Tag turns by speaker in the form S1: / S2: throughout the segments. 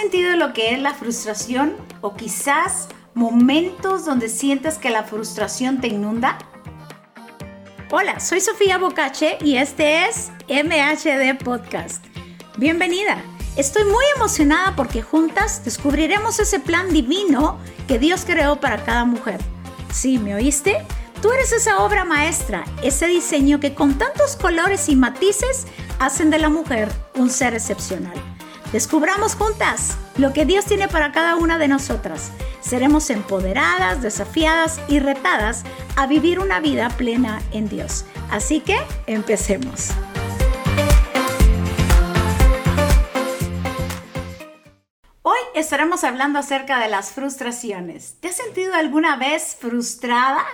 S1: sentido lo que es la frustración o quizás momentos donde sientes que la frustración te inunda? Hola, soy Sofía Bocache y este es MHD Podcast. Bienvenida. Estoy muy emocionada porque juntas descubriremos ese plan divino que Dios creó para cada mujer. ¿Sí, me oíste? Tú eres esa obra maestra, ese diseño que con tantos colores y matices hacen de la mujer un ser excepcional. Descubramos juntas lo que Dios tiene para cada una de nosotras. Seremos empoderadas, desafiadas y retadas a vivir una vida plena en Dios. Así que empecemos. Hoy estaremos hablando acerca de las frustraciones. ¿Te has sentido alguna vez frustrada?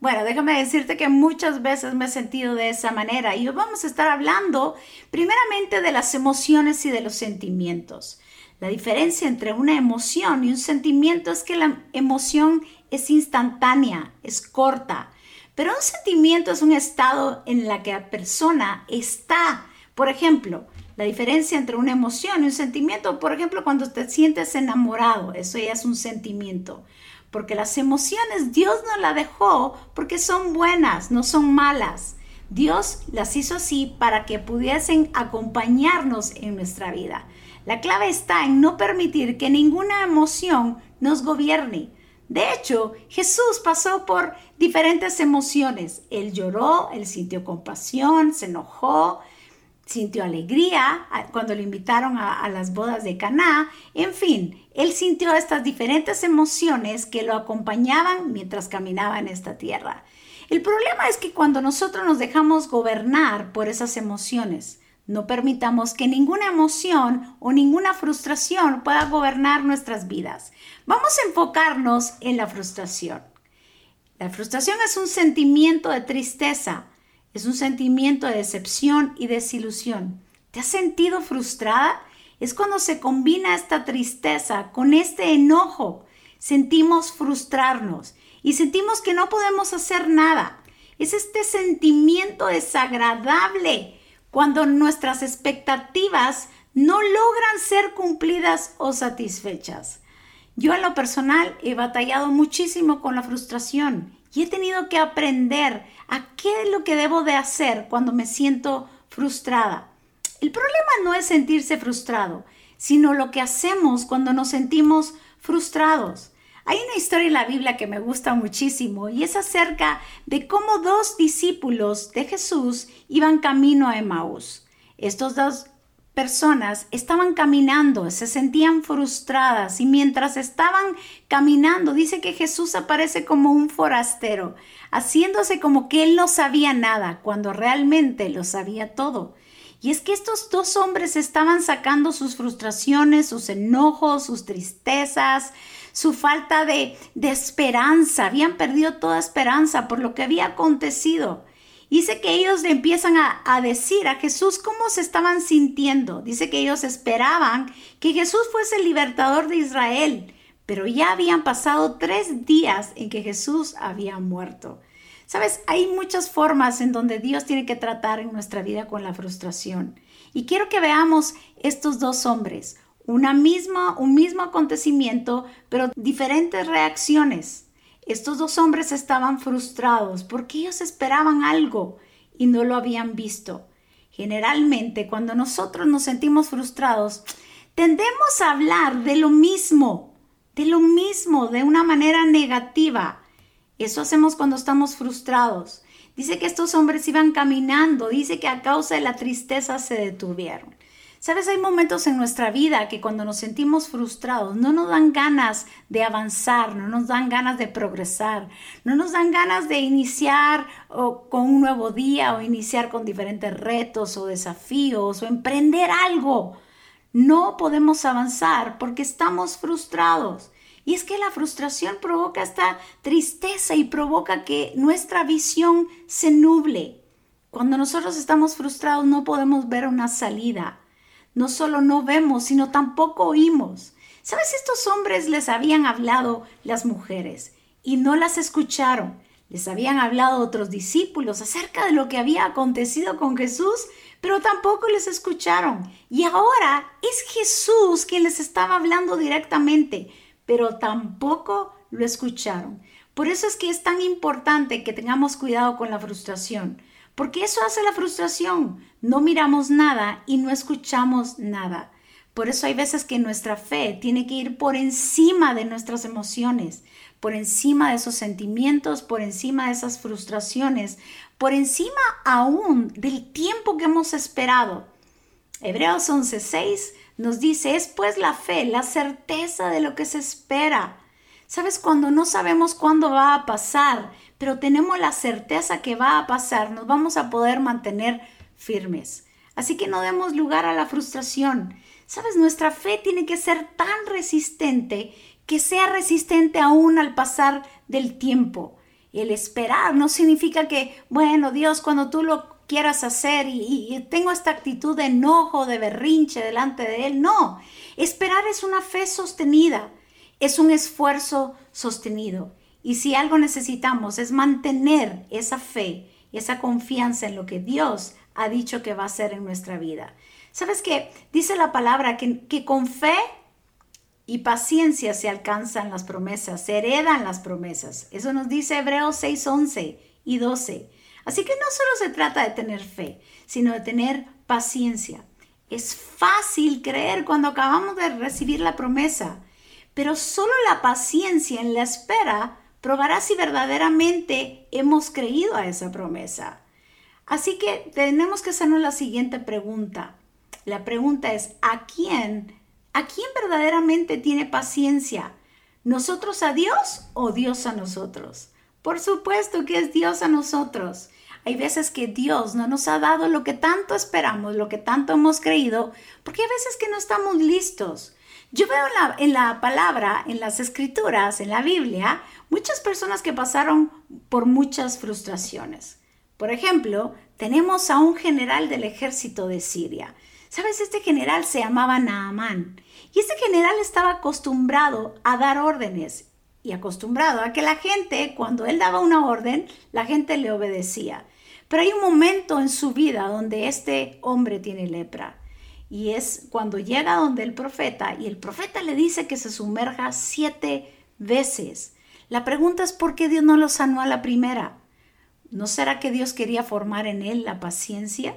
S1: Bueno, déjame decirte que muchas veces me he sentido de esa manera y hoy vamos a estar hablando primeramente de las emociones y de los sentimientos. La diferencia entre una emoción y un sentimiento es que la emoción es instantánea, es corta, pero un sentimiento es un estado en la que la persona está. Por ejemplo, la diferencia entre una emoción y un sentimiento, por ejemplo, cuando te sientes enamorado, eso ya es un sentimiento porque las emociones Dios nos las dejó porque son buenas, no son malas. Dios las hizo así para que pudiesen acompañarnos en nuestra vida. La clave está en no permitir que ninguna emoción nos gobierne. De hecho, Jesús pasó por diferentes emociones. Él lloró, él sintió compasión, se enojó, sintió alegría cuando le invitaron a, las bodas de Caná. En fin, él sintió estas diferentes emociones que lo acompañaban mientras caminaba en esta tierra. El problema es que cuando nosotros nos dejamos gobernar por esas emociones, no permitamos que ninguna emoción o ninguna frustración pueda gobernar nuestras vidas. Vamos a enfocarnos en la frustración. La frustración es un sentimiento de tristeza, es un sentimiento de decepción y desilusión. ¿Te has sentido frustrada? Es cuando se combina esta tristeza con este enojo. Sentimos frustrarnos y sentimos que no podemos hacer nada. Es este sentimiento desagradable cuando nuestras expectativas no logran ser cumplidas o satisfechas. Yo en lo personal he batallado muchísimo con la frustración y he tenido que aprender a qué es lo que debo de hacer cuando me siento frustrada. El problema no es sentirse frustrado, sino lo que hacemos cuando nos sentimos frustrados. Hay una historia en la Biblia que me gusta muchísimo y es acerca de cómo dos discípulos de Jesús iban camino a Emmaús. Estos dos personas estaban caminando, se sentían frustradas y mientras estaban caminando, dice que Jesús aparece como un forastero, haciéndose como que él no sabía nada, cuando realmente lo sabía todo. Y es que estos dos hombres estaban sacando sus frustraciones, sus enojos, sus tristezas, su falta de, esperanza. Habían perdido toda esperanza por lo que había acontecido. Dice que ellos le empiezan a, decir a Jesús cómo se estaban sintiendo. Dice que ellos esperaban que Jesús fuese el libertador de Israel, pero ya habían pasado tres días en que Jesús había muerto. Sabes, hay muchas formas en donde Dios tiene que tratar en nuestra vida con la frustración. Y quiero que veamos estos dos hombres, una misma, un mismo acontecimiento, pero diferentes reacciones. Estos dos hombres estaban frustrados porque ellos esperaban algo y no lo habían visto. Generalmente cuando nosotros nos sentimos frustrados, tendemos a hablar de lo mismo, de lo mismo, de una manera negativa. Eso hacemos cuando estamos frustrados. Dice que estos hombres iban caminando, dice que a causa de la tristeza se detuvieron. Sabes, hay momentos en nuestra vida que cuando nos sentimos frustrados no nos dan ganas de avanzar, no nos dan ganas de progresar, no nos dan ganas de iniciar con un nuevo día o iniciar con diferentes retos o desafíos o emprender algo. No podemos avanzar porque estamos frustrados. Y es que la frustración provoca esta tristeza y provoca que nuestra visión se nuble. Cuando nosotros estamos frustrados no podemos ver una salida no solo no vemos, sino tampoco oímos. ¿Sabes? Estos hombres les habían hablado las mujeres y no las escucharon. Les habían hablado otros discípulos acerca de lo que había acontecido con Jesús, pero tampoco les escucharon. Y ahora es Jesús quien les estaba hablando directamente, pero tampoco lo escucharon. Por eso es que es tan importante que tengamos cuidado con la frustración, porque eso hace la frustración. No miramos nada y no escuchamos nada. Por eso hay veces que nuestra fe tiene que ir por encima de nuestras emociones, por encima de esos sentimientos, por encima de esas frustraciones, por encima aún del tiempo que hemos esperado. Hebreos 11:6 nos dice, es pues la fe, la certeza de lo que se espera. Sabes, cuando no sabemos cuándo va a pasar, pero tenemos la certeza que va a pasar, nos vamos a poder mantener firmes. Así que no demos lugar a la frustración. Sabes, nuestra fe tiene que ser tan resistente que sea resistente aún al pasar del tiempo. El esperar no significa que, bueno, Dios, cuando tú lo quieras hacer y, tengo esta actitud de enojo, de berrinche delante de Él. No, esperar es una fe sostenida, es un esfuerzo sostenido. Y si algo necesitamos es mantener esa fe y esa confianza en lo que Dios ha dicho que va a hacer en nuestra vida. ¿Sabes qué? Dice la palabra que, que con fe y paciencia se alcanzan las promesas, se heredan las promesas. Eso nos dice Hebreos 6, 11 y 12. Así que no solo se trata de tener fe, sino de tener paciencia. Es fácil creer cuando acabamos de recibir la promesa, pero solo la paciencia en la espera probará si verdaderamente hemos creído a esa promesa. Así que tenemos que hacernos la siguiente pregunta. La pregunta es, ¿a quién ¿A quién verdaderamente tiene paciencia? ¿Nosotros a Dios o Dios a nosotros? Por supuesto que es Dios a nosotros. Hay veces que Dios no nos ha dado lo que tanto esperamos, lo que tanto hemos creído, porque hay veces que no estamos listos. Yo veo en la, palabra, en las escrituras, en la Biblia, muchas personas que pasaron por muchas frustraciones. Por ejemplo, tenemos a un general del ejército de Siria. ¿Sabes? Este general se llamaba Naamán y este general estaba acostumbrado a dar órdenes y acostumbrado a que la gente, cuando él daba una orden, la gente le obedecía. Pero hay un momento en su vida donde este hombre tiene lepra. Y es cuando llega donde el profeta y el profeta le dice que se sumerja siete veces. La pregunta es por qué Dios no lo sanó a la primera. ¿No será que Dios quería formar en él la paciencia?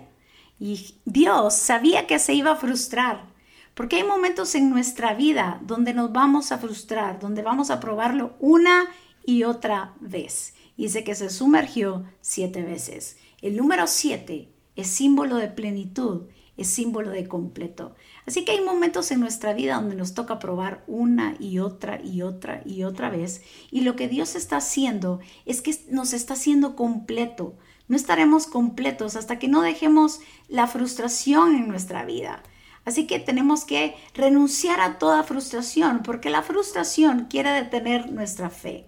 S1: Y Dios sabía que se iba a frustrar. Porque hay momentos en nuestra vida donde nos vamos a frustrar, donde vamos a probarlo una y otra vez. Y dice que se sumergió siete veces. El número siete es símbolo de plenitud, símbolo de completo. Así que hay momentos en nuestra vida donde nos toca probar una y otra y otra y otra vez. Y lo que Dios está haciendo es que nos está haciendo completo. No estaremos completos hasta que no dejemos la frustración en nuestra vida. Así que tenemos que renunciar a toda frustración, porque la frustración quiere detener nuestra fe.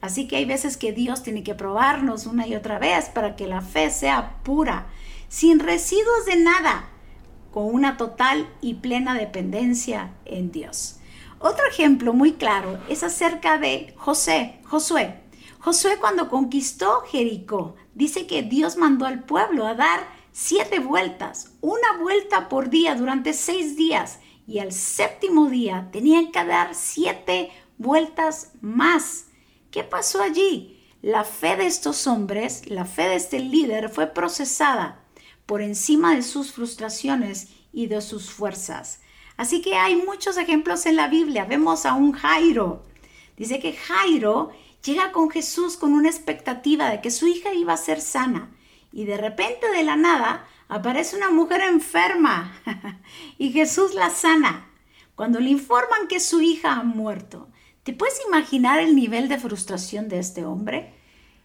S1: Así que hay veces que Dios tiene que probarnos una y otra vez para que la fe sea pura, sin residuos de nada, con una total y plena dependencia en Dios. Otro ejemplo muy claro es acerca de José, Josué. Josué cuando conquistó Jericó, dice que Dios mandó al pueblo a dar siete vueltas, una vuelta por día durante seis días y al séptimo día tenían que dar siete vueltas más. ¿Qué pasó allí? La fe de estos hombres, la fe de este líder fue procesada por encima de sus frustraciones y de sus fuerzas. Así que hay muchos ejemplos en la Biblia. Vemos a un Jairo. Dice que Jairo llega con Jesús con una expectativa de que su hija iba a ser sana y de repente de la nada aparece una mujer enferma y Jesús la sana. Cuando le informan que su hija ha muerto, ¿te puedes imaginar el nivel de frustración de este hombre?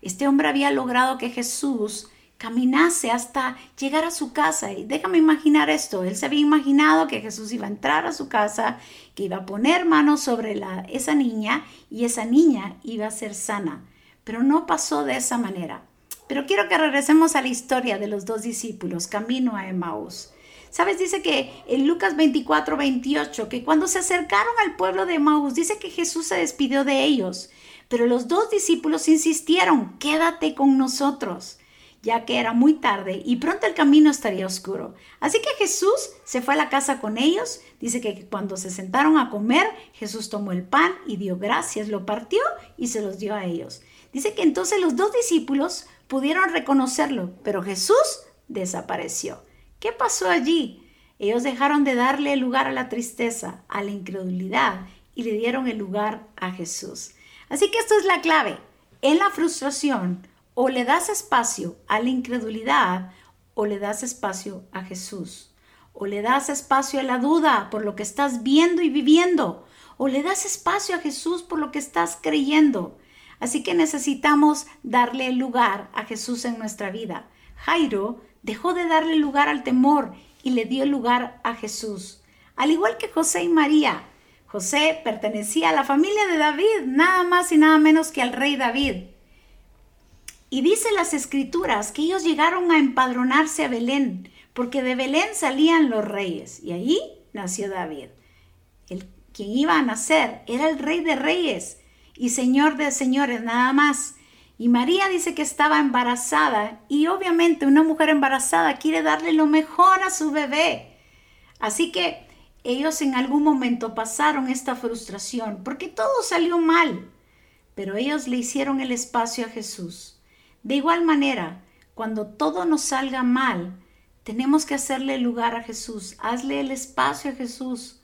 S1: Este hombre había logrado que Jesús caminase hasta llegar a su casa. Y déjame imaginar esto. Él se había imaginado que Jesús iba a entrar a su casa, que iba a poner manos sobre la, esa niña y esa niña iba a ser sana. Pero no pasó de esa manera. Pero quiero que regresemos a la historia de los dos discípulos, camino a Emmaus. ¿Sabes? Dice que en Lucas 24, 28, que cuando se acercaron al pueblo de Emmaus, dice que Jesús se despidió de ellos. Pero los dos discípulos insistieron, quédate con nosotros. Ya que era muy tarde y pronto el camino estaría oscuro. Así que Jesús se fue a la casa con ellos. Dice que cuando se sentaron a comer, Jesús tomó el pan y dio gracias, lo partió y se los dio a ellos. Dice que entonces los dos discípulos pudieron reconocerlo, pero Jesús desapareció. ¿Qué pasó allí? Ellos dejaron de darle lugar a la tristeza, a la incredulidad y le dieron el lugar a Jesús. Así que esto es la clave. En la frustración, o le das espacio a la incredulidad o le das espacio a Jesús. O le das espacio a la duda por lo que estás viendo y viviendo. O le das espacio a Jesús por lo que estás creyendo. Así que necesitamos darle lugar a Jesús en nuestra vida. Jairo dejó de darle lugar al temor y le dio lugar a Jesús. Al igual que José y María, José pertenecía a la familia de David, nada más y nada menos que al rey David. Y dice las escrituras que ellos llegaron a empadronarse a Belén, porque de Belén salían los reyes, y allí nació David. El quien iba a nacer era el rey de reyes y señor de señores, nada más. Y María dice que estaba embarazada y obviamente una mujer embarazada quiere darle lo mejor a su bebé. Así que ellos en algún momento pasaron esta frustración porque todo salió mal, pero ellos le hicieron el espacio a Jesús. De igual manera, cuando todo nos salga mal, tenemos que hacerle lugar a Jesús, hazle el espacio a Jesús.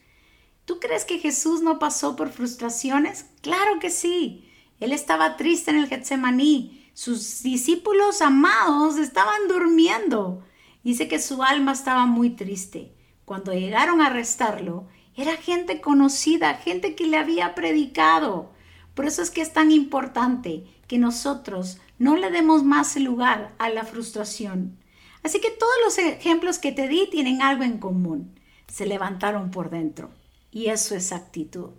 S1: ¿Tú crees que Jesús no pasó por frustraciones? Claro que sí. Él estaba triste en el Getsemaní. Sus discípulos amados estaban durmiendo. Dice que su alma estaba muy triste. Cuando llegaron a arrestarlo, era gente conocida, gente que le había predicado. Por eso es que es tan importante que nosotros no le demos más lugar a la frustración. Así que todos los ejemplos que te di tienen algo en común. Se levantaron por dentro. Y eso es actitud.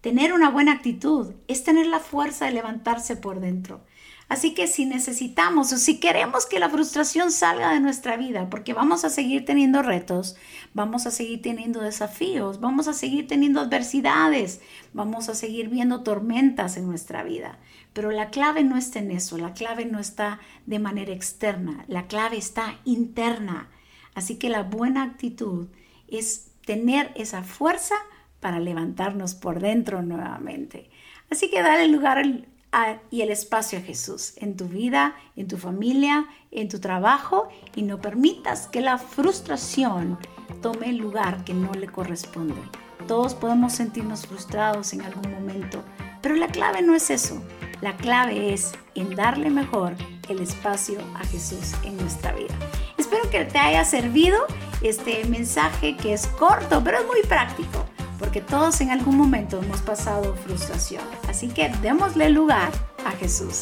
S1: Tener una buena actitud es tener la fuerza de levantarse por dentro. Así que si necesitamos o si queremos que la frustración salga de nuestra vida, porque vamos a seguir teniendo retos, vamos a seguir teniendo desafíos, vamos a seguir teniendo adversidades, vamos a seguir viendo tormentas en nuestra vida. Pero la clave no está en eso, la clave no está de manera externa, la clave está interna. Así que la buena actitud es tener esa fuerza para levantarnos por dentro nuevamente. Así que dale lugar y el espacio a Jesús en tu vida, en tu familia, en tu trabajo y no permitas que la frustración tome el lugar que no le corresponde. Todos podemos sentirnos frustrados en algún momento, pero la clave no es eso. La clave es en darle mejor el espacio a Jesús en nuestra vida. Espero que te haya servido este mensaje que es corto, pero es muy práctico porque todos en algún momento hemos pasado frustración. Así que démosle lugar a Jesús.